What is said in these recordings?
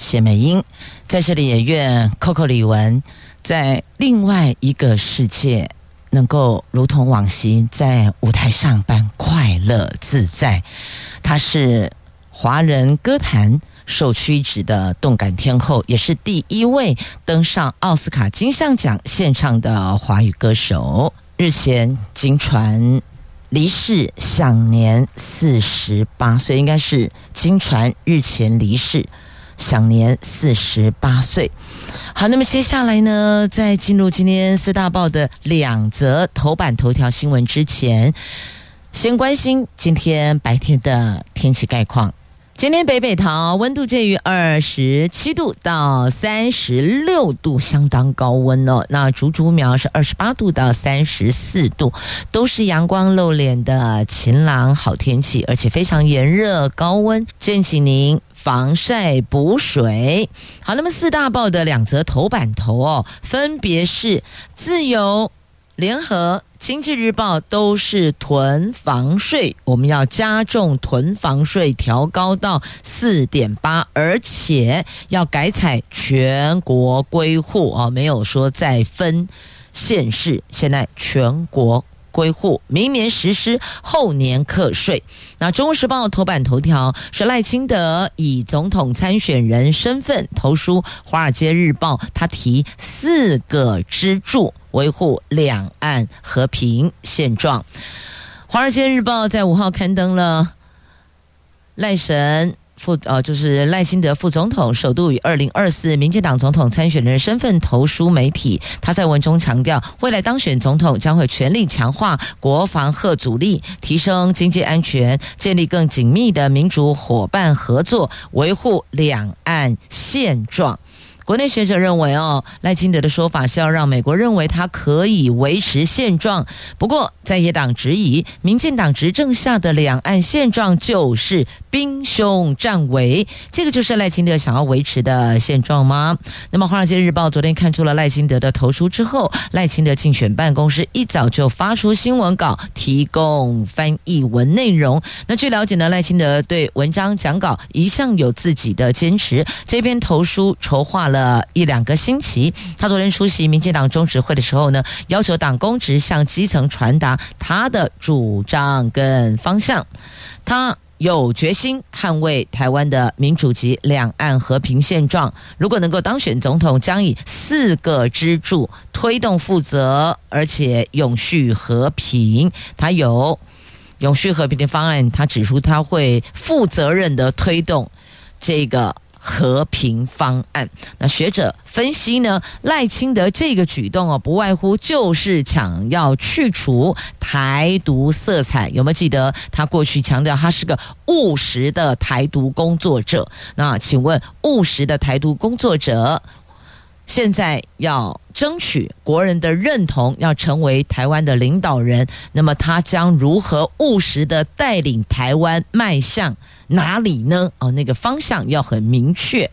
谢美英，在这里也愿 Coco 李玟在另外一个世界。能够如同往昔在舞台上般快乐自在，她是华人歌坛首屈一指的动感天后，也是第一位登上奥斯卡金像奖献唱的华语歌手。日前经传离世，享年四十八岁，应该是经传日前离世。享年四十八岁。好，那么接下来呢，在进入今天四大报的两则头版头条新闻之前，先关心今天白天的天气概况。今天北北桃温度介于二十七度到三十六度，相当高温哦。那竹竹苗是二十八度到三十四度，都是阳光露脸的晴朗好天气，而且非常炎热高温，建请您防晒补水。好，那么四大报的两则头版头哦，分别是自由。联合经济日报都是囤房税，我们要加重囤房税，调高到四点八，而且要改采全国归户哦，没有说再分县市，现在全国。归户，明年实施，后年课税。那《中国时报》头版头条是赖清德以总统参选人身份投书《华尔街日报》，他提四个支柱维护两岸和平现状。《华尔街日报》在五号刊登了赖神。副呃，就是赖清德副总统首度以二零二四民进党总统参选人身份投书媒体。他在文中强调，未来当选总统将会全力强化国防和阻力，提升经济安全，建立更紧密的民主伙伴合作，维护两岸现状。国内学者认为，哦，赖清德的说法是要让美国认为他可以维持现状。不过，在野党质疑，民进党执政下的两岸现状就是兵凶战危，这个就是赖清德想要维持的现状吗？那么，《华尔街日报》昨天看出了赖清德的投书之后，赖清德竞选办公室一早就发出新闻稿，提供翻译文内容。那据了解呢，赖清德对文章讲稿一向有自己的坚持，这篇投书筹划了。呃，一两个星期，他昨天出席民进党中执会的时候呢，要求党公职向基层传达他的主张跟方向。他有决心捍卫台湾的民主及两岸和平现状。如果能够当选总统，将以四个支柱推动负责而且永续和平。他有永续和平的方案，他指出他会负责任的推动这个。和平方案，那学者分析呢？赖清德这个举动哦，不外乎就是想要去除台独色彩。有没有记得他过去强调他是个务实的台独工作者？那请问务实的台独工作者，现在要争取国人的认同，要成为台湾的领导人，那么他将如何务实的带领台湾迈向？哪里呢？哦，那个方向要很明确，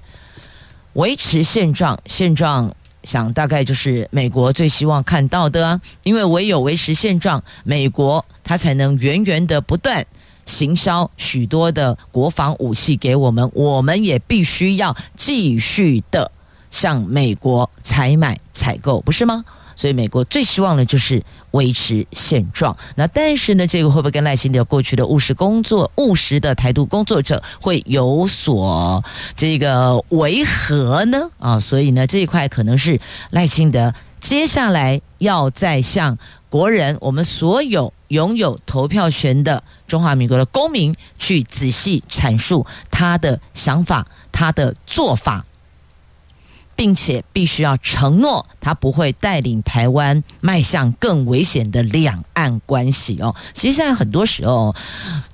维持现状。现状想大概就是美国最希望看到的啊，因为唯有维持现状，美国它才能源源的不断行销许多的国防武器给我们，我们也必须要继续的向美国采买采购，不是吗？所以美国最希望的就是维持现状。那但是呢，这个会不会跟赖清德过去的务实工作、务实的台独工作者会有所这个违和呢？啊，所以呢，这一块可能是赖清德接下来要再向国人、我们所有拥有投票权的中华民国的公民去仔细阐述他的想法、他的做法。并且必须要承诺，他不会带领台湾迈向更危险的两岸关系哦。其实现在很多时候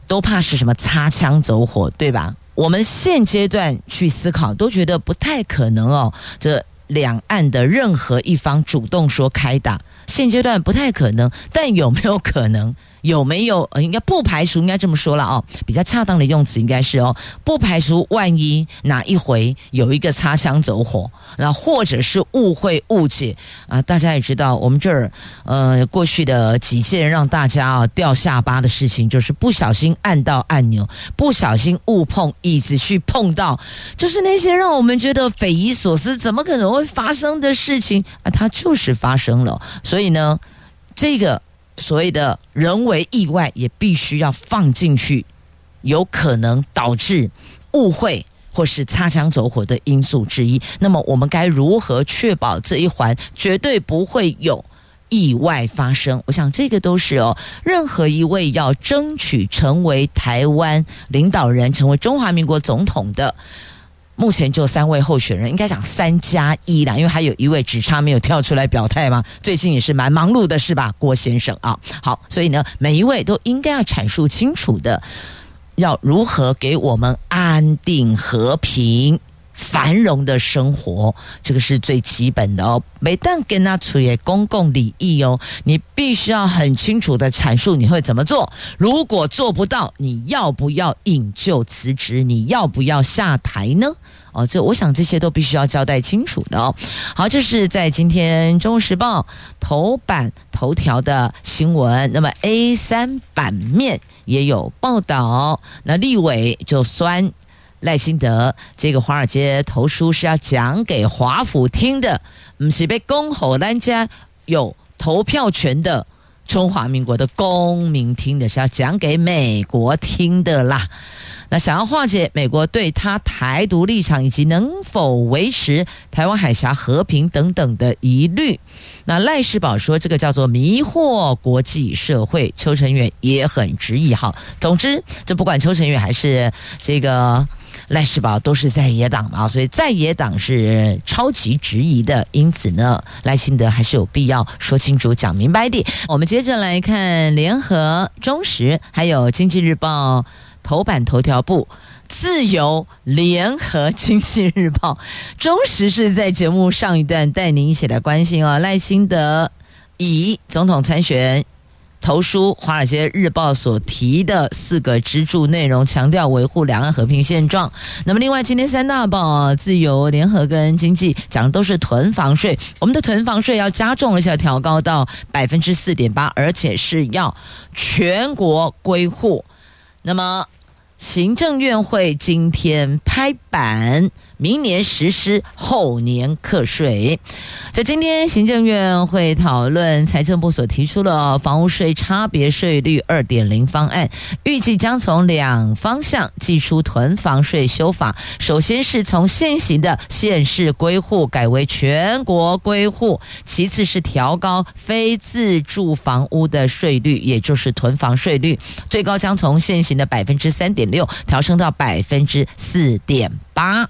都怕是什么擦枪走火，对吧？我们现阶段去思考，都觉得不太可能哦。这两岸的任何一方主动说开打，现阶段不太可能，但有没有可能？有没有？呃，应该不排除，应该这么说了哦。比较恰当的用词应该是哦，不排除万一哪一回有一个擦枪走火，那或者是误会误解啊。大家也知道，我们这儿呃过去的几件让大家啊掉下巴的事情，就是不小心按到按钮，不小心误碰椅子去碰到，就是那些让我们觉得匪夷所思，怎么可能会发生的事情啊，它就是发生了。所以呢，这个。所谓的人为意外也必须要放进去，有可能导致误会或是擦枪走火的因素之一。那么我们该如何确保这一环绝对不会有意外发生？我想这个都是哦，任何一位要争取成为台湾领导人、成为中华民国总统的。目前就三位候选人，应该讲三加一啦，因为还有一位只差没有跳出来表态嘛。最近也是蛮忙碌的，是吧，郭先生啊？好，所以呢，每一位都应该要阐述清楚的，要如何给我们安定和平。繁荣的生活，这个是最基本的哦。每当跟他处理公共利益哦，你必须要很清楚的阐述你会怎么做。如果做不到，你要不要引咎辞职？你要不要下台呢？哦，这我想这些都必须要交代清楚的哦。好，这是在今天《中国时报》头版头条的新闻。那么 A 三版面也有报道，那立委就酸。赖清德这个华尔街投书是要讲给华府听的，不是被公侯人家有投票权的中华民国的公民听的，是要讲给美国听的啦。那想要化解美国对他台独立场以及能否维持台湾海峡和平等等的疑虑，那赖世宝说这个叫做迷惑国际社会，邱成远也很执意。哈，总之这不管邱成远还是这个赖世宝都是在野党嘛，所以在野党是超级质疑的，因此呢，赖清德还是有必要说清楚、讲明白的。我们接着来看联合、中时还有经济日报。头版头条部，自由联合经济日报，中时是在节目上一段带您一起来关心啊、哦，赖清德以总统参选投书《华尔街日报》所提的四个支柱内容，强调维护两岸和平现状。那么，另外今天三大报啊自由联合跟经济讲的都是囤房税，我们的囤房税要加重，一下调高到百分之四点八，而且是要全国归户。那么，行政院会今天拍板。明年实施，后年课税。在今天行政院会讨论财政部所提出的房屋税差别税率二点零方案，预计将从两方向祭出囤房税修法。首先是从现行的县市归户改为全国归户，其次是调高非自住房屋的税率，也就是囤房税率，最高将从现行的百分之三点六调升到百分之四点八。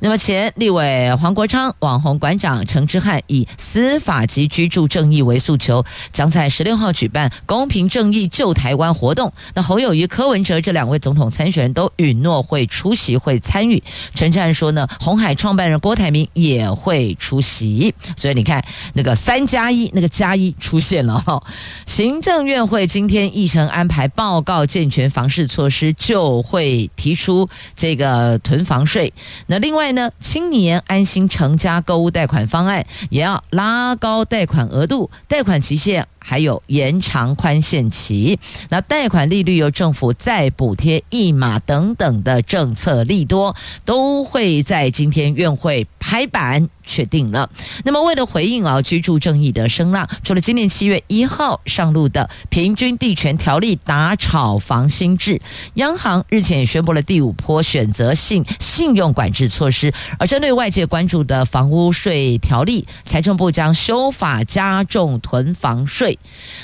那么前立委黄国昌、网红馆长陈之汉以司法及居住正义为诉求，将在十六号举办公平正义救台湾活动。那侯友谊、柯文哲这两位总统参选人都允诺会出席、会参与。陈志汉说呢，红海创办人郭台铭也会出席。所以你看，那个三加一，那个加一出现了哈。行政院会今天议程安排报告健全房市措施，就会提出这个囤房税。那另外。呢，青年安心成家购物贷款方案也要拉高贷款额度、贷款期限，还有延长宽限期。那贷款利率由政府再补贴一码等等的政策利多，都会在今天院会拍板。确定了。那么，为了回应啊居住正义的声浪，除了今年七月一号上路的平均地权条例打炒房新制，央行日前也宣布了第五波选择性信用管制措施。而针对外界关注的房屋税条例，财政部将修法加重囤房税。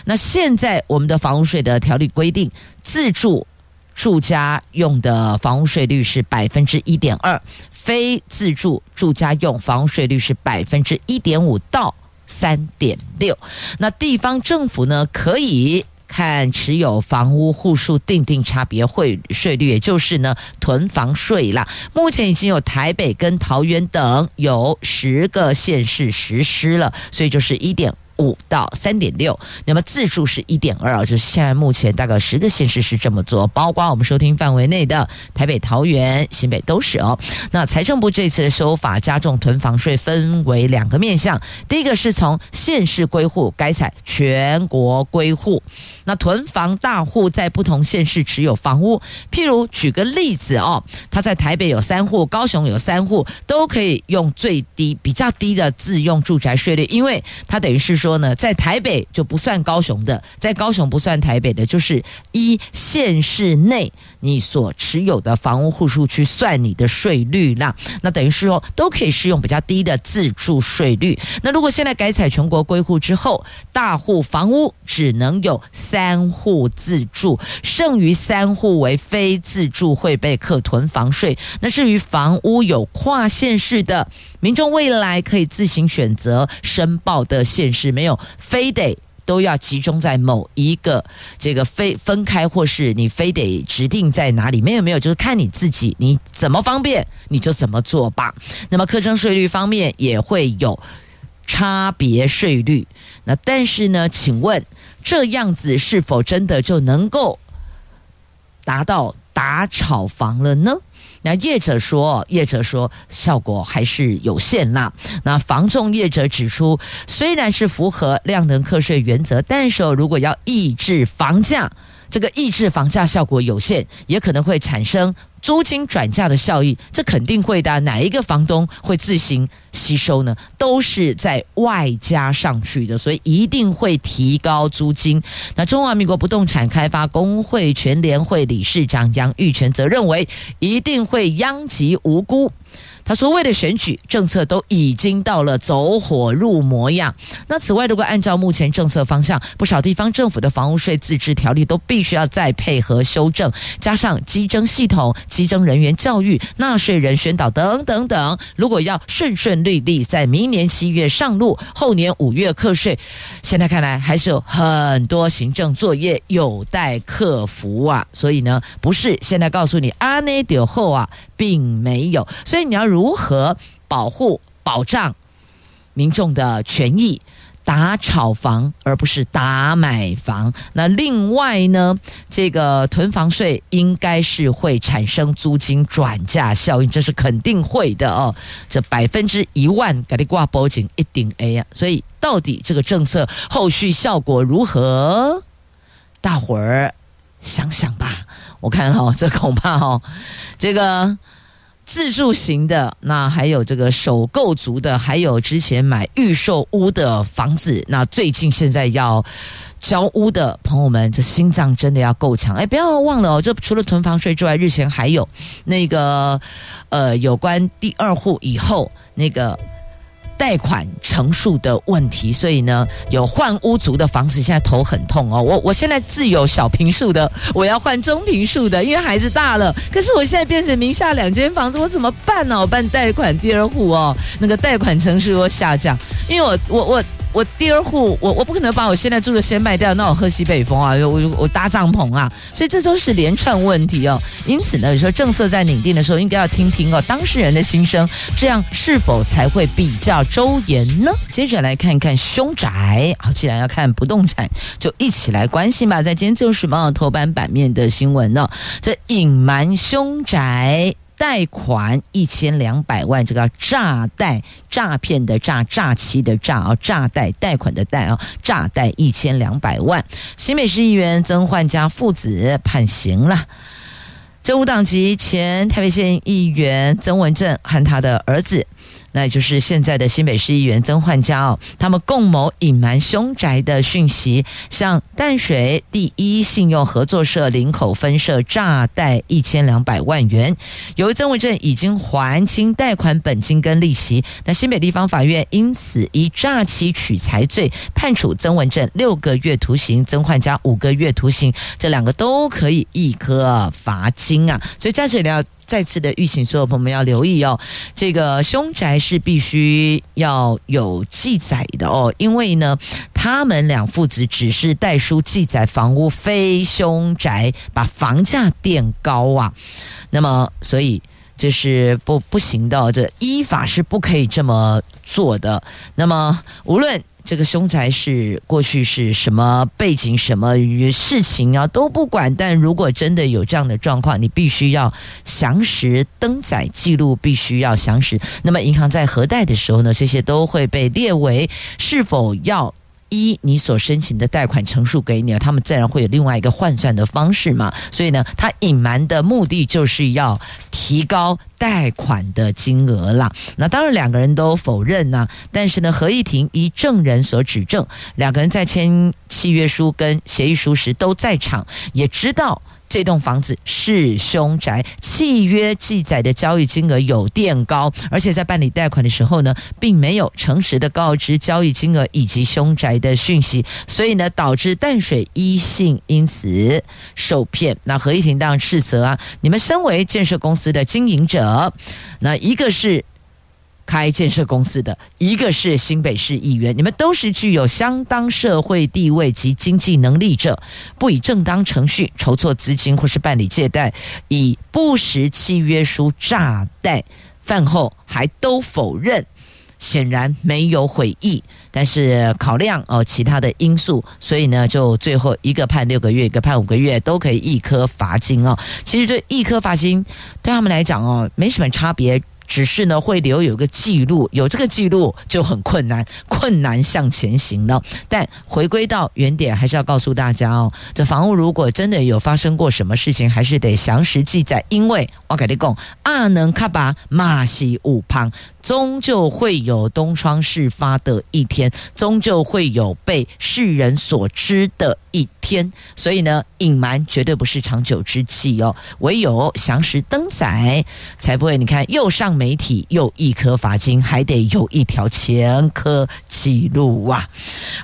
那现在我们的房屋税的条例规定，自住住家用的房屋税率是百分之一点二。非自住住家用房屋税率是百分之一点五到三点六，那地方政府呢可以看持有房屋户数定定差别汇税率，也就是呢囤房税啦。目前已经有台北跟桃园等有十个县市实施了，所以就是一点。五到三点六，那么自住是一点二啊，就是现在目前大概十个县市是这么做，包括我们收听范围内的台北、桃园、新北都是哦。那财政部这次的修法加重囤房税，分为两个面向，第一个是从县市归户改采全国归户。那囤房大户在不同县市持有房屋，譬如举个例子哦，他在台北有三户，高雄有三户，都可以用最低、比较低的自用住宅税率，因为他等于是说呢，在台北就不算高雄的，在高雄不算台北的，就是一县市内你所持有的房屋户数去算你的税率啦。那等于是说都可以适用比较低的自住税率。那如果现在改采全国归户之后，大户房屋只能有。三户自住，剩余三户为非自住，会被课囤房税。那至于房屋有跨县市的民众，未来可以自行选择申报的县市，没有非得都要集中在某一个这个非分开，或是你非得指定在哪里？没有没有，就是看你自己，你怎么方便你就怎么做吧。那么课征税率方面也会有差别税率。那但是呢，请问？这样子是否真的就能够达到打炒房了呢？那业者说，业者说效果还是有限啦。那房仲业者指出，虽然是符合量能课税原则，但是如果要抑制房价，这个抑制房价效果有限，也可能会产生。租金转嫁的效益，这肯定会的。哪一个房东会自行吸收呢？都是在外加上去的，所以一定会提高租金。那中华民国不动产开发工会全联会理事长杨玉泉则认为，一定会殃及无辜。他说：“为了选举，政策都已经到了走火入魔样。那此外，如果按照目前政策方向，不少地方政府的房屋税自治条例都必须要再配合修正，加上稽征系统、稽征人员教育、纳税人宣导等等等。如果要顺顺利利在明年七月上路，后年五月课税，现在看来还是有很多行政作业有待克服啊。所以呢，不是现在告诉你阿内丢后啊。”并没有，所以你要如何保护、保障民众的权益？打炒房而不是打买房。那另外呢，这个囤房税应该是会产生租金转嫁效应，这是肯定会的哦。这百分之一万给你挂报警一定 A 啊！所以到底这个政策后续效果如何？大伙儿想想吧。我看哈、哦，这恐怕哈、哦，这个自住型的，那还有这个首购族的，还有之前买预售屋的房子，那最近现在要交屋的朋友们，这心脏真的要够强。哎，不要忘了哦，这除了囤房税之外，日前还有那个呃，有关第二户以后那个。贷款成数的问题，所以呢，有换屋族的房子现在头很痛哦。我我现在自有小平数的，我要换中平数的，因为孩子大了。可是我现在变成名下两间房子，我怎么办呢？我办贷款第二户哦，那个贷款成数又下降，因为我我我。我第二户，我我不可能把我现在住的先卖掉，那我喝西北风啊，我我搭帐篷啊，所以这都是连串问题哦。因此呢，有时候政策在拟定的时候，应该要听听哦当事人的心声，这样是否才会比较周延呢？接着来看看凶宅，好，既然要看不动产，就一起来关心吧。在今天自由时报头版版面的新闻呢，这隐瞒凶宅。贷款一千两百万，这个诈贷诈骗的诈诈欺的诈啊，诈贷贷款的贷啊，诈贷一千两百万。新美市议员曾焕家父子判刑了。这无党籍前台北县议员曾文正和他的儿子。那也就是现在的新北市议员曾焕家哦，他们共谋隐瞒凶宅的讯息，向淡水第一信用合作社林口分社诈贷一千两百万元，由于曾文正已经还清贷款本金跟利息，那新北地方法院因此以诈欺取财罪判处曾文正六个月徒刑，曾焕家五个月徒刑，这两个都可以一颗罚金啊，所以在这里要再次的预请，所有朋友们要留意哦。这个凶宅是必须要有记载的哦，因为呢，他们两父子只是代书记载房屋非凶宅，把房价垫高啊。那么，所以这是不不行的，这依法是不可以这么做的。那么，无论。这个凶宅是过去是什么背景、什么事情啊，都不管。但如果真的有这样的状况，你必须要详实登载记录，必须要详实。那么银行在核贷的时候呢，这些都会被列为是否要。一，你所申请的贷款成数给你了，他们自然会有另外一个换算的方式嘛。所以呢，他隐瞒的目的就是要提高贷款的金额啦。那当然，两个人都否认呢、但是呢，合议庭依证人所指证，两个人在签契约书跟协议书时都在场，也知道。这栋房子是凶宅，契约记载的交易金额有垫高，而且在办理贷款的时候呢，并没有诚实的告知交易金额以及凶宅的讯息，所以呢，导致淡水一信因此受骗。那合议庭当然斥责啊，你们身为建设公司的经营者，那一个是。开建设公司的一个是新北市议员，你们都是具有相当社会地位及经济能力者，不以正当程序筹措资金或是办理借贷，以不实契约书诈贷，饭后还都否认，显然没有悔意。但是考量哦其他的因素，所以呢，就最后一个判六个月，一个判五个月，都可以一颗罚金哦。其实这一颗罚金对他们来讲哦，没什么差别。只是呢，会留有个记录，有这个记录就很困难，困难向前行了。但回归到原点，还是要告诉大家哦，这房屋如果真的有发生过什么事情，还是得详实记载，因为我跟你讲，阿能卡巴马西五旁。终究会有东窗事发的一天，终究会有被世人所知的一天。所以呢，隐瞒绝对不是长久之计哦。唯有详实登载，才不会你看又上媒体又一颗罚金，还得有一条前科记录啊。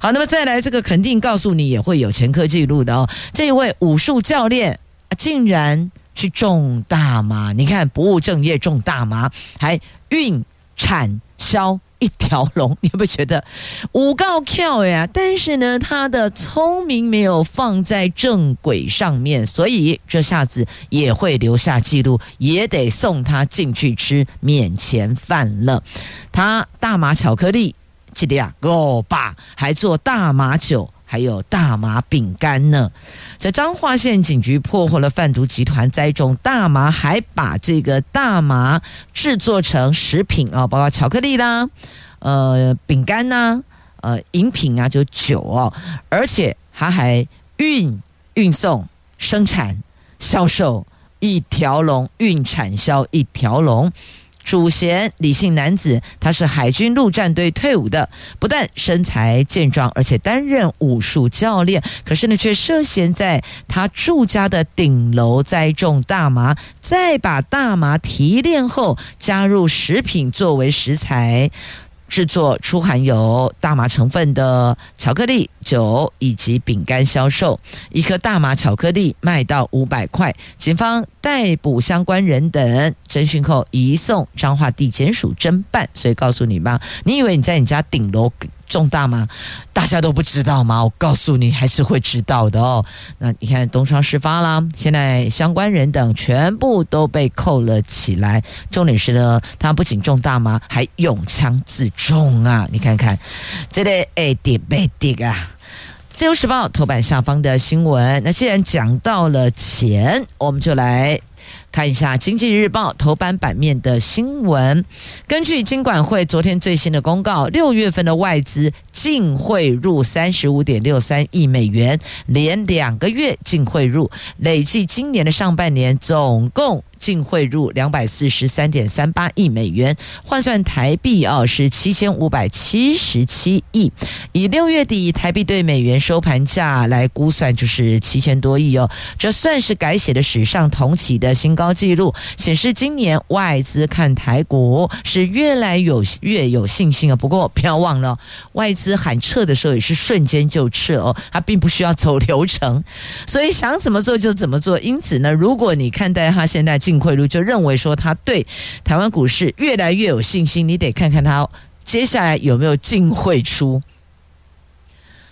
好，那么再来这个肯定告诉你也会有前科记录的哦。这位武术教练竟然去种大麻，你看不务正业种大麻，还运。产销一条龙，你会不会觉得五告跳呀？但是呢，他的聪明没有放在正轨上面，所以这下子也会留下记录，也得送他进去吃免钱饭了。他大麻巧克力，记得呀，够吧？还做大麻酒。还有大麻饼干呢，在彰化县警局破获了贩毒集团栽种大麻，还把这个大麻制作成食品啊，包括巧克力啦、呃饼干呐、呃饮品啊，就酒哦，而且他还运运送、生产、销售一条龙，运产销一条龙。主嫌李姓男子，他是海军陆战队退伍的，不但身材健壮，而且担任武术教练。可是呢，却涉嫌在他住家的顶楼栽种大麻，再把大麻提炼后加入食品作为食材。制作出含有大麻成分的巧克力、酒以及饼干销售，一颗大麻巧克力卖到五百块。警方逮捕相关人等，侦讯后移送彰化地检署侦办。所以告诉你吧，你以为你在你家顶楼重大吗，大家都不知道吗？我告诉你，还是会知道的哦。那你看东窗事发啦，现在相关人等全部都被扣了起来。重点是呢，他不仅重大吗，还用枪自重啊！你看看，这得哎跌被跌啊！自由时报头版下方的新闻。那既然讲到了钱，我们就来。看一下《经济日报》头版版面的新闻。根据金管会昨天最新的公告，六月份的外资净汇入三十五点六三亿美元，连两个月净汇入，累计今年的上半年总共。净汇入两百四十三点三八亿美元，换算台币哦是七千五百七十七亿。以六月底台币对美元收盘价来估算，就是七千多亿哦。这算是改写了史上同期的新高纪录，显示今年外资看台股是越来有越有信心啊。不过不要忘了，外资喊撤的时候也是瞬间就撤哦，它并不需要走流程，所以想怎么做就怎么做。因此呢，如果你看待它现在。净汇入，就认为说他对台湾股市越来越有信心。你得看看他接下来有没有净汇出。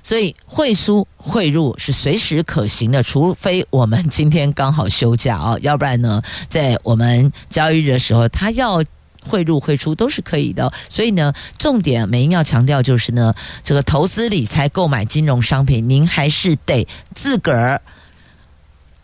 所以汇出汇入是随时可行的，除非我们今天刚好休假哦，要不然呢，在我们交易日的时候，他要汇入汇出都是可以的。所以呢，重点美英要强调就是呢，这个投资理财购买金融商品，您还是得自个儿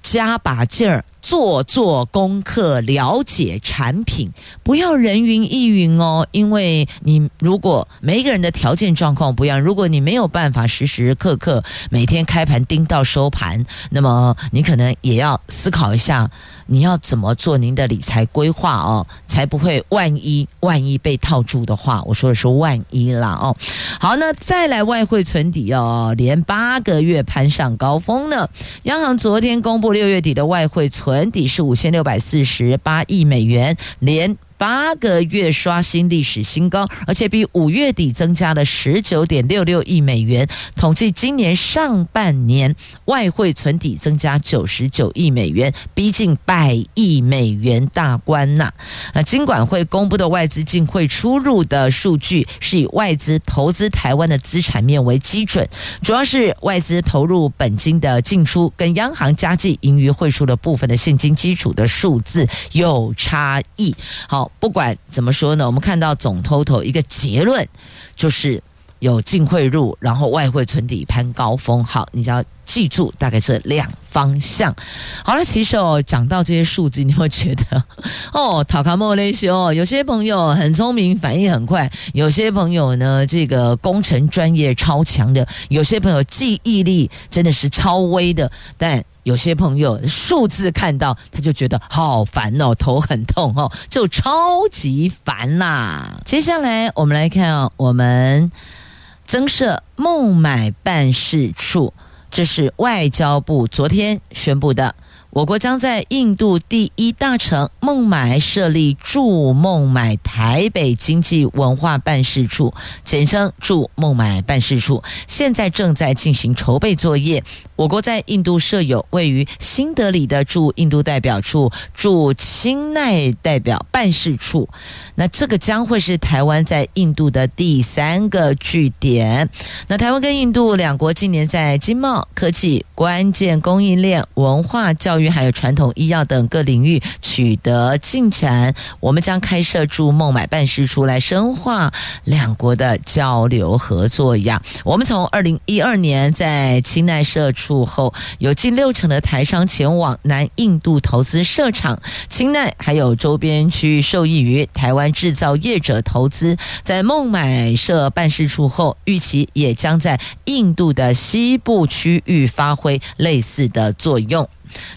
加把劲儿。做做功课，了解产品，不要人云亦云哦。因为你如果每一个人的条件状况不一样，如果你没有办法时时刻刻每天开盘盯到收盘，那么你可能也要思考一下。你要怎么做您的理财规划哦，才不会万一万一被套住的话，我说的是万一啦哦。好，那再来外汇存底哦，连八个月攀上高峰呢。央行昨天公布六月底的外汇存底是五千六百四十八亿美元，连。八个月刷新历史新高，而且比五月底增加了十九点六六亿美元。统计今年上半年外汇存底增加九十九亿美元，逼近百亿美元大关呐。那金管会公布的外资净汇出入的数据是以外资投资台湾的资产面为基准，主要是外资投入本金的进出跟央行加计盈余汇出的部分的现金基础的数字有差异。好。不管怎么说呢，我们看到总 total 一个结论，就是有净汇入，然后外汇存底攀高峰。好，你就要记住大概这两方向。好了，其实哦，讲到这些数字，你会觉得哦，塔卡莫雷修，有些朋友很聪明，反应很快；有些朋友呢，这个工程专业超强的；有些朋友记忆力真的是超微的，但。有些朋友数字看到他就觉得好烦哦，头很痛哦，就超级烦啦。接下来我们来看啊，我们增设孟买办事处，这是外交部昨天宣布的。我国将在印度第一大城孟买设立驻孟买台北经济文化办事处，简称驻孟买办事处，现在正在进行筹备作业。我国在印度设有位于新德里的驻印度代表处、驻清奈代表办事处，那这个将会是台湾在印度的第三个据点。那台湾跟印度两国今年在经贸、科技、关键供应链、文化、教育还有传统医药等各领域取得进展，我们将开设驻孟买办事处来深化两国的交流合作。一样，我们从二零一二年在清奈设处后，有近六成的台商前往南印度投资设厂，清奈还有周边区域受益于台湾制造业者投资，在孟买设办事处后，预期也将在印度的西部区域发挥类似的作用。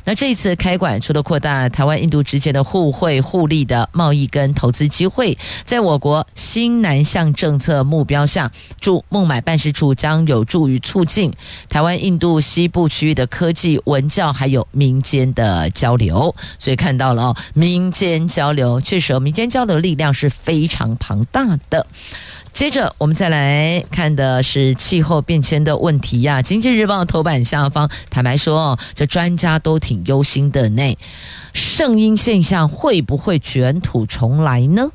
那这次开馆，除了扩大台湾、印度之间的互惠互利的贸易跟投资机会，在我国新南向政策目标下，驻孟买办事处将有助于促进台湾、印度西部区域的科技、文教还有民间的交流。所以看到了哦，民间交流确实，民间交流力量是非常庞大的。接着，我们再来看的是气候变迁的问题呀。经济日报头版下方，坦白说，这专家都挺忧心的呢。圣婴现象会不会卷土重来呢？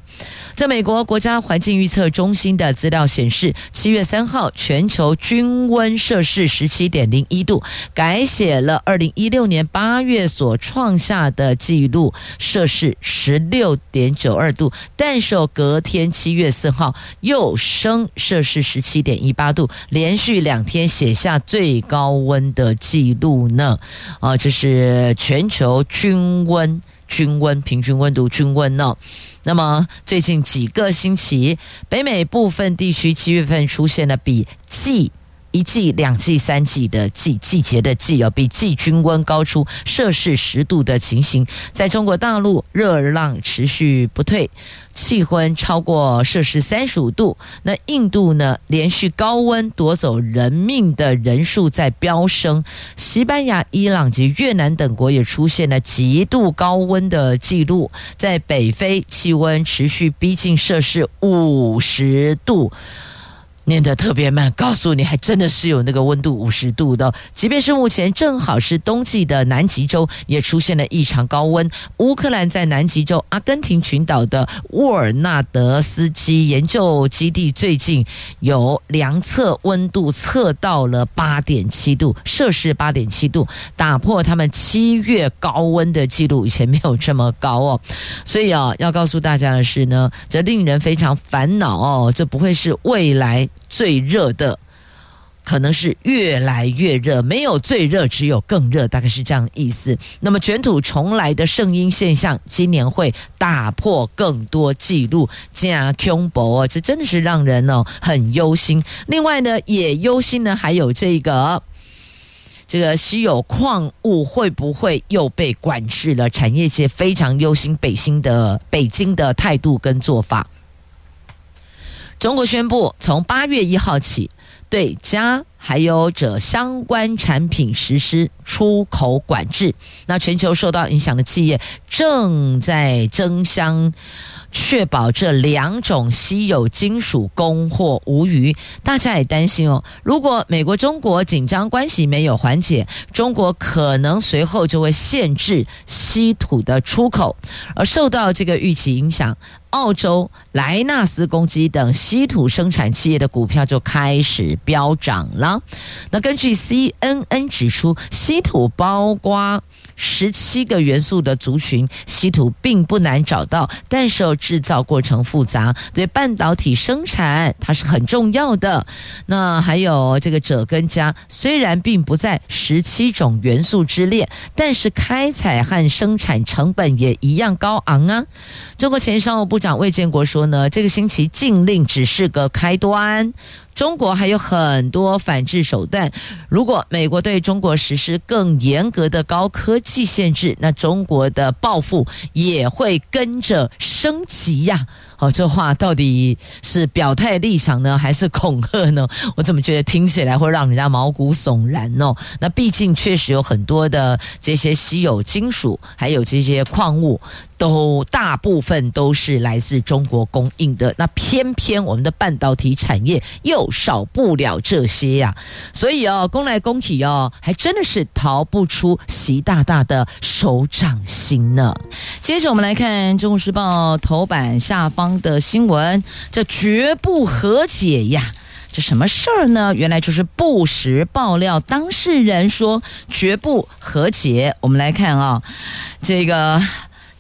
在美国国家环境预测中心的资料显示，七月三号全球均温摄氏十七点零一度，改写了二零一六年八月所创下的纪录摄氏十六点九二度。但是隔天七月四号又升摄氏十七点一八度，连续两天写下最高温的纪录呢。啊，这是全球均温。均温平均温度均温呢？那么最近几个星期，北美部分地区七月份出现了比季。一季、两季、三季的季季节的季哦，比季均温高出摄氏十度的情形，在中国大陆热浪持续不退，气温超过摄氏三十五度。那印度呢，连续高温夺走人命的人数在飙升，西班牙、伊朗及越南等国也出现了极度高温的记录，在北非气温持续逼近摄氏五十度。念得特别慢，告诉你还真的是有那个温度五十度的。即便是目前正好是冬季的南极洲，也出现了异常高温。乌克兰在南极洲阿根廷群岛的沃尔纳德斯基研究基地最近有量测温度测到了八点七度，摄氏八点七度，打破他们七月高温的记录，以前没有这么高哦。所以啊，要告诉大家的是呢，这令人非常烦恼哦，这不会是未来。最热的可能是越来越热，没有最热，只有更热，大概是这样意思。那么卷土重来的圣婴现象，今年会打破更多记录，加恐怖哦，这真的是让人哦很忧心。另外呢，也忧心呢，还有这个这个稀有矿物会不会又被管制了？产业界非常忧心北京的北京的态度跟做法。中国宣布，从八月一号起，对镓还有者相关产品实施出口管制。那全球受到影响的企业正在争相。确保这两种稀有金属供货无虞，大家也担心哦。如果美国中国紧张关系没有缓解，中国可能随后就会限制稀土的出口。而受到这个预期影响，澳洲莱纳斯公司等稀土生产企业的股票就开始飙涨了。那根据 CNN 指出，稀土包括。十七个元素的族群，稀土并不难找到，但是制造过程复杂，对半导体生产它是很重要的。那还有这个鍺跟镓，虽然并不在十七种元素之列，但是开采和生产成本也一样高昂啊。中国前商务部长魏建国说呢，这个星期禁令只是个开端。中国还有很多反制手段。如果美国对中国实施更严格的高科技限制，那中国的报复也会跟着升级呀。哦，这话到底是表态立场呢，还是恐吓呢？我怎么觉得听起来会让人家毛骨悚然呢？那毕竟确实有很多的这些稀有金属，还有这些矿物，都大部分都是来自中国供应的。那偏偏我们的半导体产业又少不了这些呀。所以哦，恭来恭喜哦，还真的是逃不出习大大的手掌心呢。接着我们来看《中国时报》头版下方。的新闻，这绝不和解呀！这什么事儿呢？原来就是不实爆料，当事人说绝不和解。我们来看啊，这个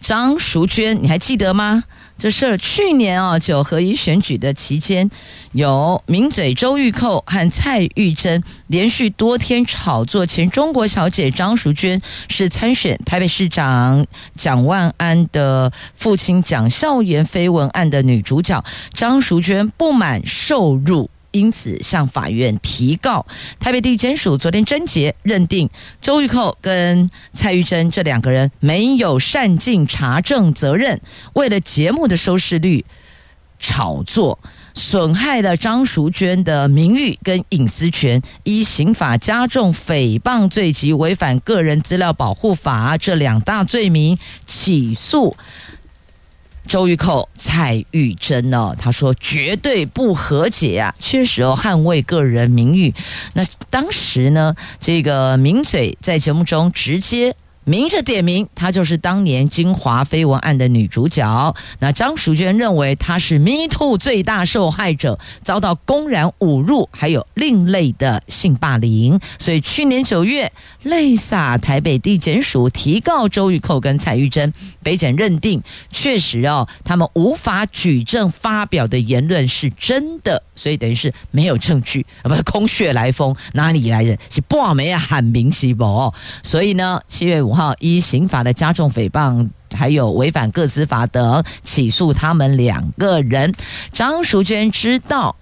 张淑娟，你还记得吗？这是去年啊，九合一选举的期间，有名嘴周玉蔻和蔡玉珍连续多天炒作前中国小姐张淑娟是参选台北市长蒋万安的父亲蒋孝严绯闻案的女主角，张淑娟不满受辱。因此，向法院提告。台北地检署昨天侦结，认定周玉蔻跟蔡玉珍这两个人没有善尽查证责任，为了节目的收视率炒作，损害了张淑娟的名誉跟隐私权，依刑法加重诽谤罪及违反个人资料保护法这两大罪名起诉。周玉蔻、蔡玉珍呢？他说绝对不和解啊！确实哦，捍卫个人名誉。那当时呢，这个名嘴在节目中直接。明着点名，她就是当年金华绯闻案的女主角。那张淑娟认为她是 Me Too 最大受害者，遭到公然侮辱，还有另类的性霸凌。所以去年九月，泪洒台北地检署提告周玉蔻跟蔡玉珍，北检认定确实哦，他们无法举证发表的言论是真的，所以等于是没有证据，啊，不是空穴来风，哪里来的？是半暝啊喊名是不？所以呢，七月五。五号依刑法的加重诽谤，还有违反个资法等，起诉他们两个人。张淑娟知道。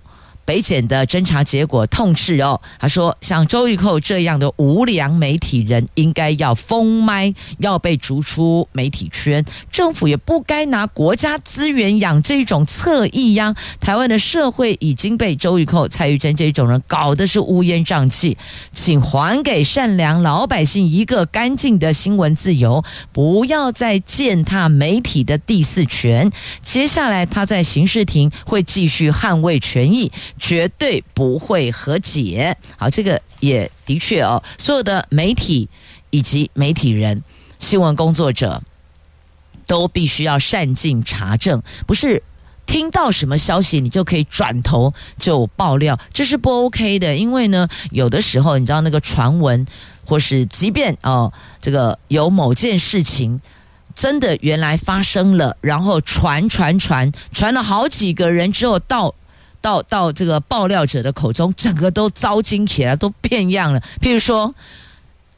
北检的侦查结果痛斥哦，他说像周玉蔻这样的无良媒体人应该要封麦，要被逐出媒体圈。政府也不该拿国家资源养这种侧翼呀。台湾的社会已经被周玉蔻、蔡玉珍这种人搞得是乌烟瘴气，请还给善良老百姓一个干净的新闻自由，不要再践踏媒体的第四权。接下来他在刑事庭会继续捍卫权益。绝对不会和解。好，这个也的确哦，所有的媒体以及媒体人、新闻工作者都必须要善尽查证，不是。听到什么消息，你就可以转头就爆料，这是不 OK 的。因为呢，有的时候你知道那个传闻，或是即便哦，这个有某件事情真的原来发生了，然后传传传传了好几个人之后，到到到这个爆料者的口中，整个都糟心起来，都变样了。譬如说，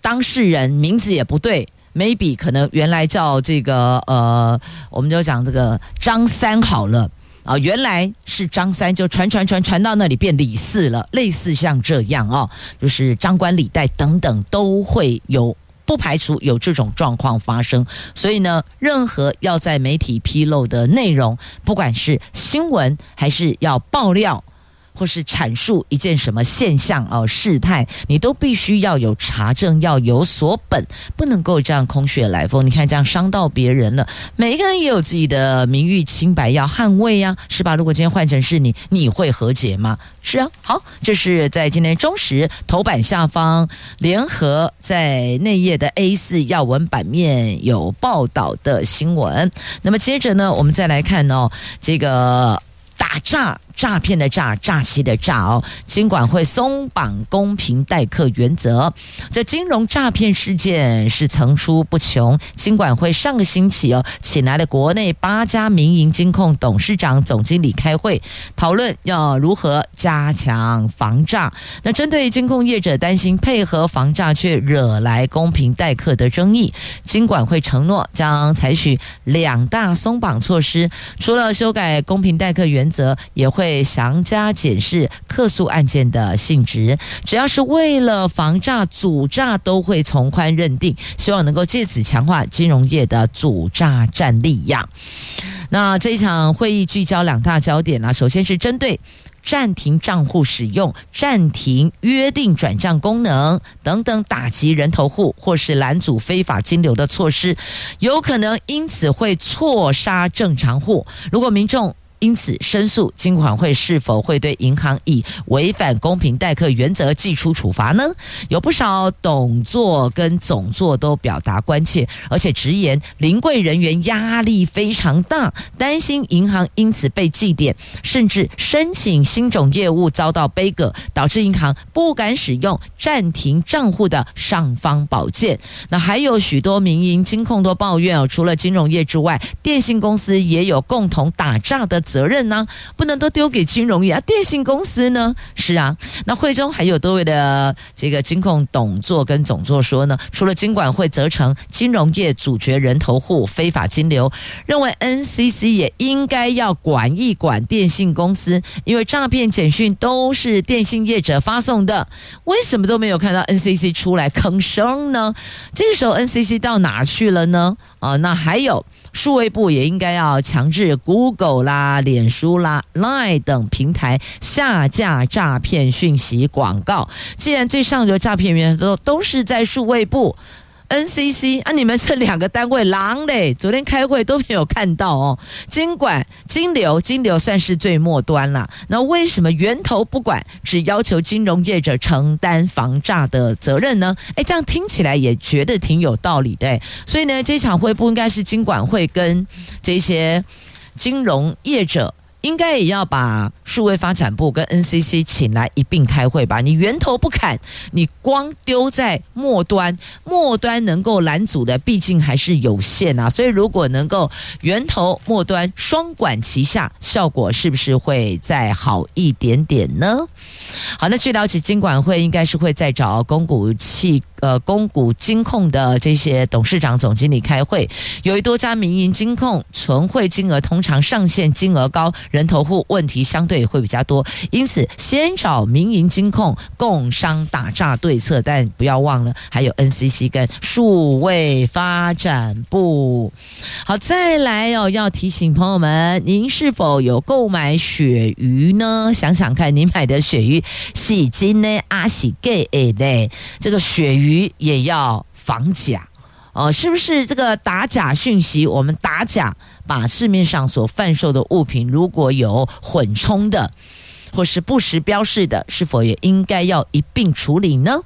当事人名字也不对。maybe 可能原来叫这个呃，我们就讲这个张三好了。啊，原来是张三，就传传传传到那里变李四了，类似像这样哦，就是张冠李戴等等都会有，不排除有这种状况发生。所以呢，任何要在媒体披露的内容，不管是新闻还是要爆料。或是阐述一件什么现象哦，事态，你都必须要有查证，要有所本，不能够这样空穴来风。你看这样伤到别人了，每一个人也有自己的名誉清白要捍卫呀，是吧？如果今天换成是你，你会和解吗？是啊，好，这是在今天中时头版下方联合在内页的 A 四要闻版面有报道的新闻。那么接着呢，我们再来看哦，这个打诈。诈骗的诈，诈欺的诈哦。金管会松绑公平待客原则，这金融诈骗事件是层出不穷。金管会上个星期哦，请来了国内八家民营金控董事长、总经理开会，讨论要如何加强防诈。那针对金控业者担心配合防诈却惹来公平待客的争议，金管会承诺将采取两大松绑措施，除了修改公平待客原则，也会。会详加检视客诉案件的性质，只要是为了防诈阻诈，都会从宽认定，希望能够借此强化金融业的阻诈战力呀。那这一场会议聚焦两大焦点啊，首先是针对暂停账户使用、暂停约定转账功能等等，打击人头户或是拦阻非法金流的措施，有可能因此会错杀正常户。如果民众因此，申诉金管会是否会对银行以违反公平待客原则祭出处罚呢？有不少董座跟总座都表达关切，而且直言临柜人员压力非常大，担心银行因此被记点，甚至申请新种业务遭到杯葛，导致银行不敢使用暂停账户的尚方宝剑。那还有许多民营金控都抱怨哦，除了金融业之外，电信公司也有共同打诈的。责任呢，不能都丢给金融业啊，电信公司呢？是啊，那会中还有多位的这个金控董座跟总座说呢，除了金管会责成金融业阻绝人头户非法金流，认为 NCC 也应该要管一管电信公司，因为诈骗简讯都是电信业者发送的，为什么都没有看到 NCC 出来吭声呢？这个时候 NCC 到哪去了呢？啊，那还有。数位部也应该要强制 Google 啦、脸书啦、Line 等平台下架诈骗讯息广告。既然最上游诈骗源都都是在数位部。NCC 啊，你们这两个单位狼嘞，昨天开会都没有看到哦。金管、金流、金流算是最末端了。那为什么源头不管，只要求金融业者承担防诈的责任呢？哎，这样听起来也觉得挺有道理的。所以呢，这场会不应该是金管会跟这些金融业者。应该也要把数位发展部跟 NCC 请来一并开会吧？你源头不砍，你光丢在末端，末端能够拦阻的毕竟还是有限啊。所以如果能够源头末端双管齐下，效果是不是会再好一点点呢？好，那据了解，金管会应该是会再找公股器。呃，公股金控的这些董事长、总经理开会，由于多家民营金控存汇金额通常上限金额高，人头户问题相对会比较多，因此先找民营金控共商打诈对策。但不要忘了，还有 NCC 跟数位发展部。好，再来哦，要提醒朋友们，您是否有购买鳕鱼呢？想想看，您买的鳕鱼是金呢，阿是假的？这个鳕。鱼也要防假哦，是不是这个打假讯息？我们打假，把市面上所贩售的物品如果有混充的，或是不实标示的，是否也应该要一并处理呢？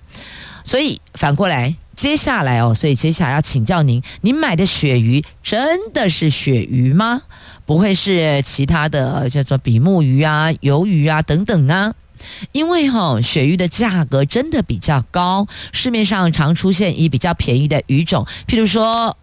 所以反过来，接下来哦，所以接下来要请教您，您买的鳕鱼真的是鳕鱼吗？不会是其他的叫做比目鱼啊、鱿鱼啊等等啊？因为哈、鳕鱼的价格真的比较高，市面上常出现以比较便宜的鱼种，譬如说。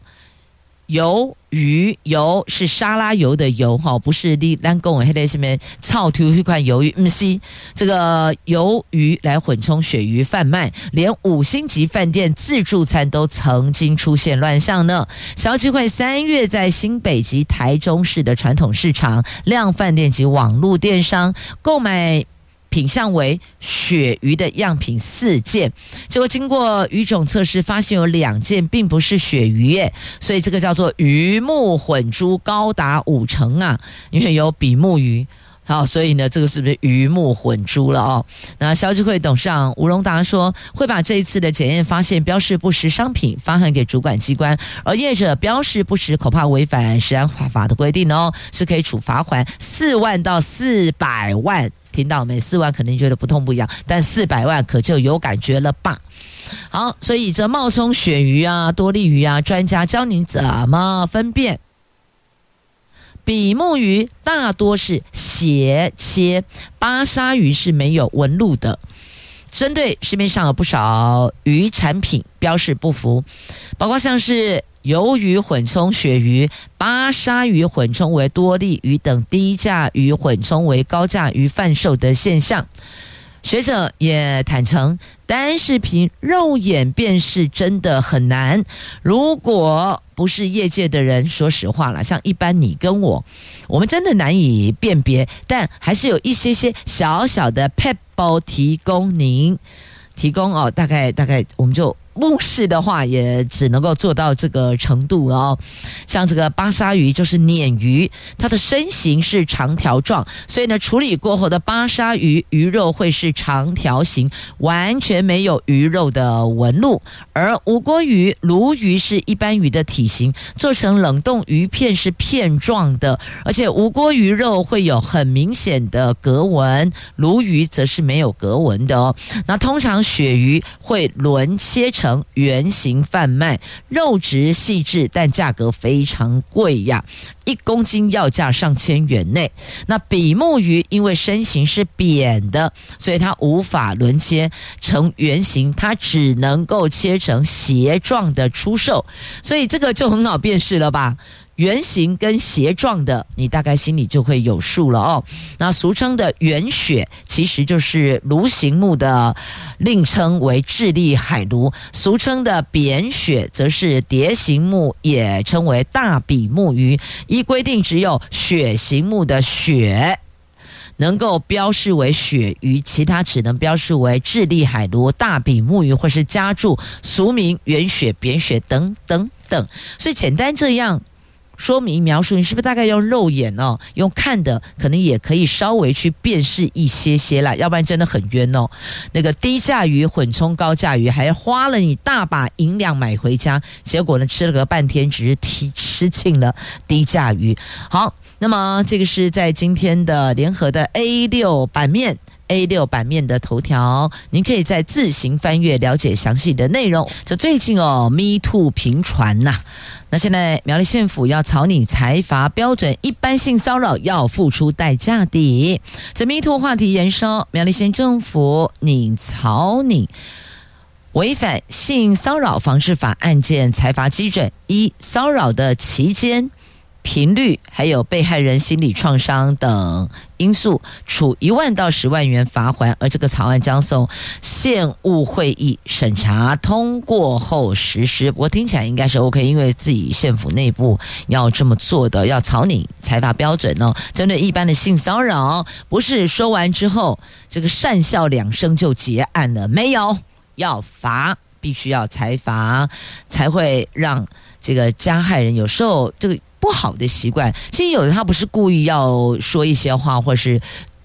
鱿鱼油是沙拉油的油哈，不是你咱讲的迄个什么草头一款鱿鱼，不是这个鱿鱼来混充鳕鱼贩卖，连五星级饭店自助餐都曾经出现乱象呢。消基会三月在新北及台中市的传统市场、量贩店及网络电商购买。品相为鳕鱼的样品四件，结果经过鱼种测试，发现有两件并不是鳕鱼耶，所以这个叫做鱼目混珠，高达五成啊！因为有比目鱼，好，所以呢，这个是不是鱼目混珠了哦？那消基会董事长吴荣达说，会把这一次的检验发现标示不实商品发函给主管机关，而业者标示不实，恐怕违反食安法的规定哦，是可以处罚款四万到四百万。听到没？四万肯定觉得不痛不痒，但四百万可就有感觉了吧？好，所以这冒充鳕鱼啊、多利鱼啊，专家教你怎么分辨。比目鱼大多是斜切，巴沙鱼是没有纹路的。针对市面上有不少鱼产品标示不符，包括像是。鱿鱼混充鳕鱼、巴沙鱼混充为多利鱼等低价鱼混充为高价鱼贩售的现象，学者也坦承，单是凭肉眼辨识真的很难。如果不是业界的人，说实话了，像一般你跟我，我们真的难以辨别。但还是有一些些小小的撇步提供您，提供哦，大概大概我们就。目视的话，也只能够做到这个程度哦。像这个巴沙鱼就是鲶鱼，它的身形是长条状，所以呢，处理过后的巴沙鱼鱼肉会是长条形，完全没有鱼肉的纹路。而吴锅鱼、鲈鱼是一般鱼的体型，做成冷冻鱼片是片状的，而且吴锅鱼肉会有很明显的格纹，鲈鱼则是没有格纹的哦。那通常鳕鱼会轮切成。成圆形贩卖，肉质细致，但价格非常贵呀，一公斤要价上千元内。那比目鱼因为身形是扁的，所以它无法轮切成圆形，它只能够切成斜状的出售，所以这个就很好辨识了吧。圆形跟斜状的，你大概心里就会有数了哦。那俗称的圆雪，其实就是鲈形目的，另称为智利海鲈；俗称的扁雪，则是蝶形目，也称为大比目鱼。依规定，只有鳕形目的鳕能够标示为鳕鱼，其他只能标示为智利海鲈、大比目鱼，或是加注俗名圆鳕、扁鳕等等等。所以简单这样。说明描述，你是不是大概用肉眼哦，用看的可能也可以稍微去辨识一些些啦，要不然真的很冤哦。那个低价鱼混充高价鱼，还花了你大把银两买回家，结果呢吃了个半天，只是提吃尽了低价鱼。好，那么这个是在今天的联合的 A 六版面。A 六版面的头条，您可以再自行翻阅了解详细的内容。这最近哦，Me Too 频传呐。那现在苗栗县府要草拟财阀标准，一般性骚扰要付出代价的。这 Me Too 话题延伸，苗栗县政府拟草拟违反性骚扰防治法案件财阀基准，一骚扰的期间。频率还有被害人心理创伤等因素，处一万到十万元罚锾。而这个草案将送县务会议审查通过后实施。我听起来应该是 OK，因为自己县府内部要这么做的，要草拟裁罚标准哦。针对一般的性骚扰，不是说完之后这个讪笑两声就结案了，没有，要罚，必须要裁罚，才会让这个加害人有时候这个。不好的习惯，其实有的他不是故意要说一些话，或是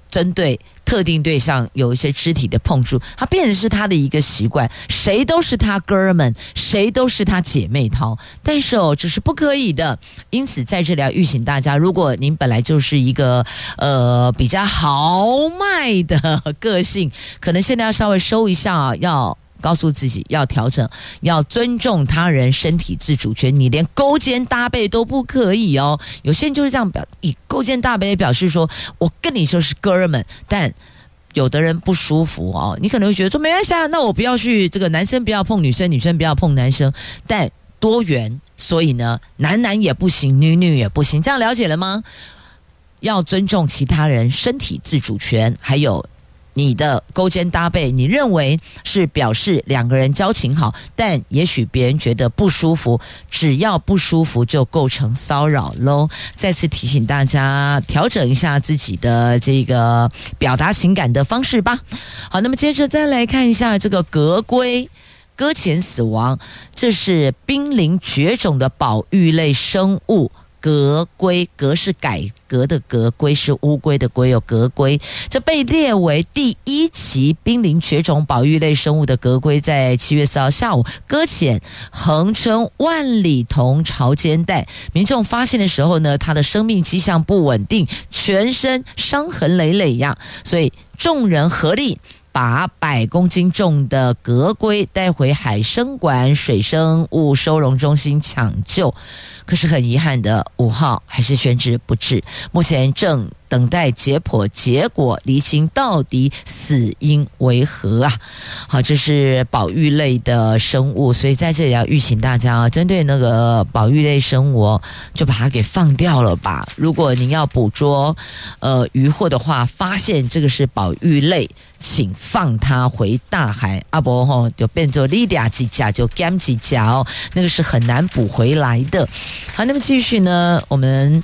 针对特定对象有一些肢体的碰触，它变成是他的一个习惯，谁都是他哥们，谁都是他姐妹淘，但是哦，这是不可以的。因此，在这里要预警大家，如果您本来就是一个呃比较豪迈的个性，可能现在要稍微收一下啊，要。告诉自己要调整，要尊重他人身体自主权，你连勾肩搭背都不可以哦。有些人就是这样表，以勾肩搭背表示说我跟你就是哥们，但有的人不舒服哦。你可能会觉得说没关系啊，那我不要去这个男生不要碰女生，女生不要碰男生，但多元，所以呢，男男也不行，女女也不行，这样了解了吗？要尊重其他人身体自主权，还有。你的勾肩搭背，你认为是表示两个人交情好，但也许别人觉得不舒服，只要不舒服就构成骚扰喽。再次提醒大家，调整一下自己的这个表达情感的方式吧。好，那么接着再来看一下这个格龟搁浅死亡，这是濒临绝种的保育类生物。格龟，格是改革的格，龟是乌龟的龟，有格龟。这被列为第一期濒临绝种保育类生物的格龟，在七月四号下午搁浅横春万里同潮间带。民众发现的时候呢，它的生命迹象不稳定，全身伤痕累累一样，所以众人合力把百公斤重的格龟带回海生馆水生物收容中心抢救。可是很遗憾的，五号还是宣之不治，目前正等待解剖结果，厘清到底死因为何啊？好，这是保育类的生物，所以在这里要预请大家啊，针对那个保育类生物，就把它给放掉了吧。如果您要捕捉呃鱼获的话，发现这个是保育类，请放它回大海。阿伯吼就变作利亚几甲就干几甲哦，那个是很难补回来的。好，那么继续呢，我们。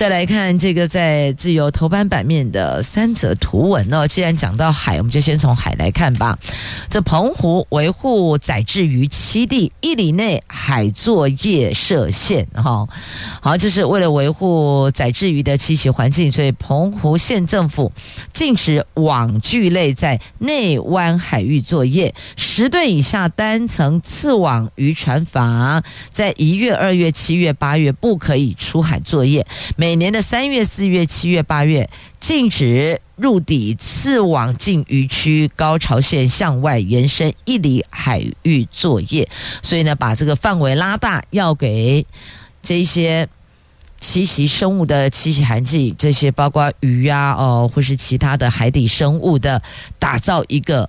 再来看这个在自由头版版面的三则图文哦。既然讲到海，我们就先从海来看吧。这澎湖维护载置鱼栖地一里内海作业设限哈。好，这是为了维护载置鱼的栖息环境，所以澎湖县政府禁止网具类在内湾海域作业。十吨以下单层刺网渔船筏在一月、二月、七月、八月不可以出海作业。每每年的三月、四月、七月、八月，禁止入底刺网进渔区高潮线向外延伸一里海域作业。所以呢，把这个范围拉大，要给这些栖息生物的栖息环境，这些包括鱼啊，哦，或是其他的海底生物的，打造一个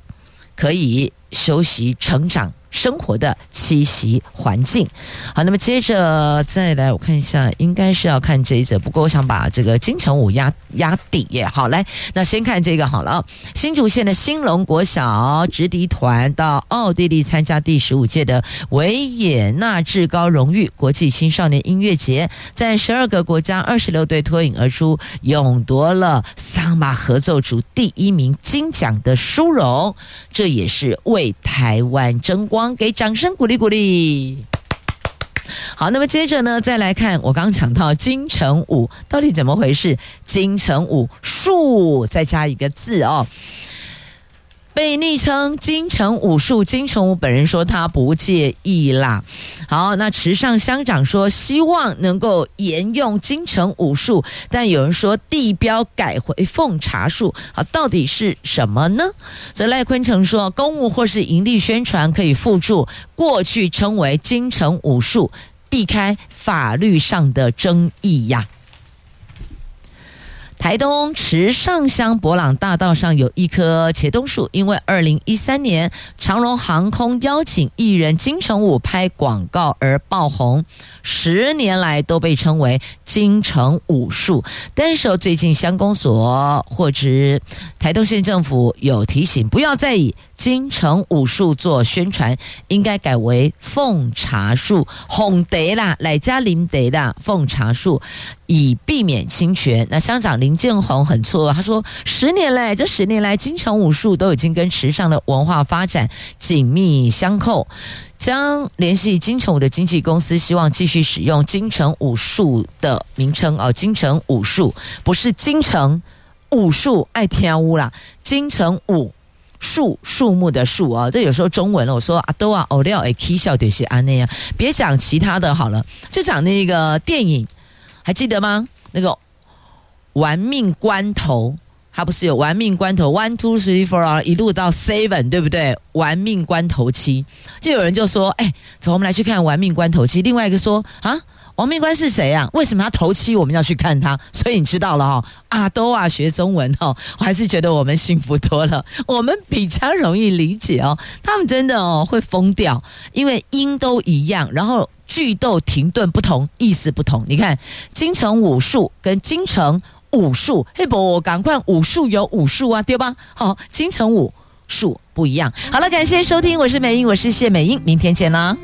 可以休息、成长。生活的栖息环境，好，那么接着再来，我看一下，应该是要看这一则，不过我想把这个金城武压压底耶。好，来，那先看这个好了。新竹县的兴隆国小直笛团到奥地利参加第十五届的维也纳至高荣誉国际青少年音乐节，在十二个国家二十六队脱颖而出，勇夺了桑巴合奏组第一名金奖的殊荣，这也是为为台湾争光。给掌声鼓励鼓励。好，那么接着呢，再来看我刚刚讲到金城武到底怎么回事？金城武术再加一个字哦。被昵称金城武术，金城武本人说他不介意啦。好，那池上乡长说希望能够沿用金城武术，但有人说地标改回奉茶树，好，到底是什么呢？则赖坤成说公务或是盈利宣传可以附注过去称为金城武术，避开法律上的争议呀。台东池上乡博朗大道上有一棵茄冬树，因为二零一三年长荣航空邀请艺人金城武拍广告而爆红，十年来都被称为金城武树。但是最近乡公所或者台东县政府有提醒，不要再以金城武树做宣传，应该改为奉茶树红德啦，来加林得啦，奉茶树。以避免侵权。那乡长林建宏很错，他说：十年来，这十年来，金城武术都已经跟池上的文化发展紧密相扣，将联系金城武的经纪公司，希望继续使用金城武术的名称哦。金城武术不是金城武术爱跳舞啦，金城武树树木的树啊，这有时候中文了，我说啊都啊偶料诶，K 笑对是安那样，别讲其他的好了，就讲那个电影，还记得吗？那个玩命关头。他不是有玩命关头 one two three four 一路到 seven 对不对？玩命关头七，就有人就说：“哎，走，我们来去看玩命关头七。”另外一个说：“啊，王命关是谁啊？为什么他头七？我们要去看他？”所以你知道了哈、哦，啊，都啊学中文、哦，我还是觉得我们幸福多了，我们比较容易理解哦。他们真的哦会疯掉，因为音都一样，然后句读停顿不同，意思不同。你看京城武术跟京城。武术，嘿不，赶快武术有武术啊，对吧？好，京城武术不一样。好了，感谢收听，我是美英，我是谢美英，明天见啦。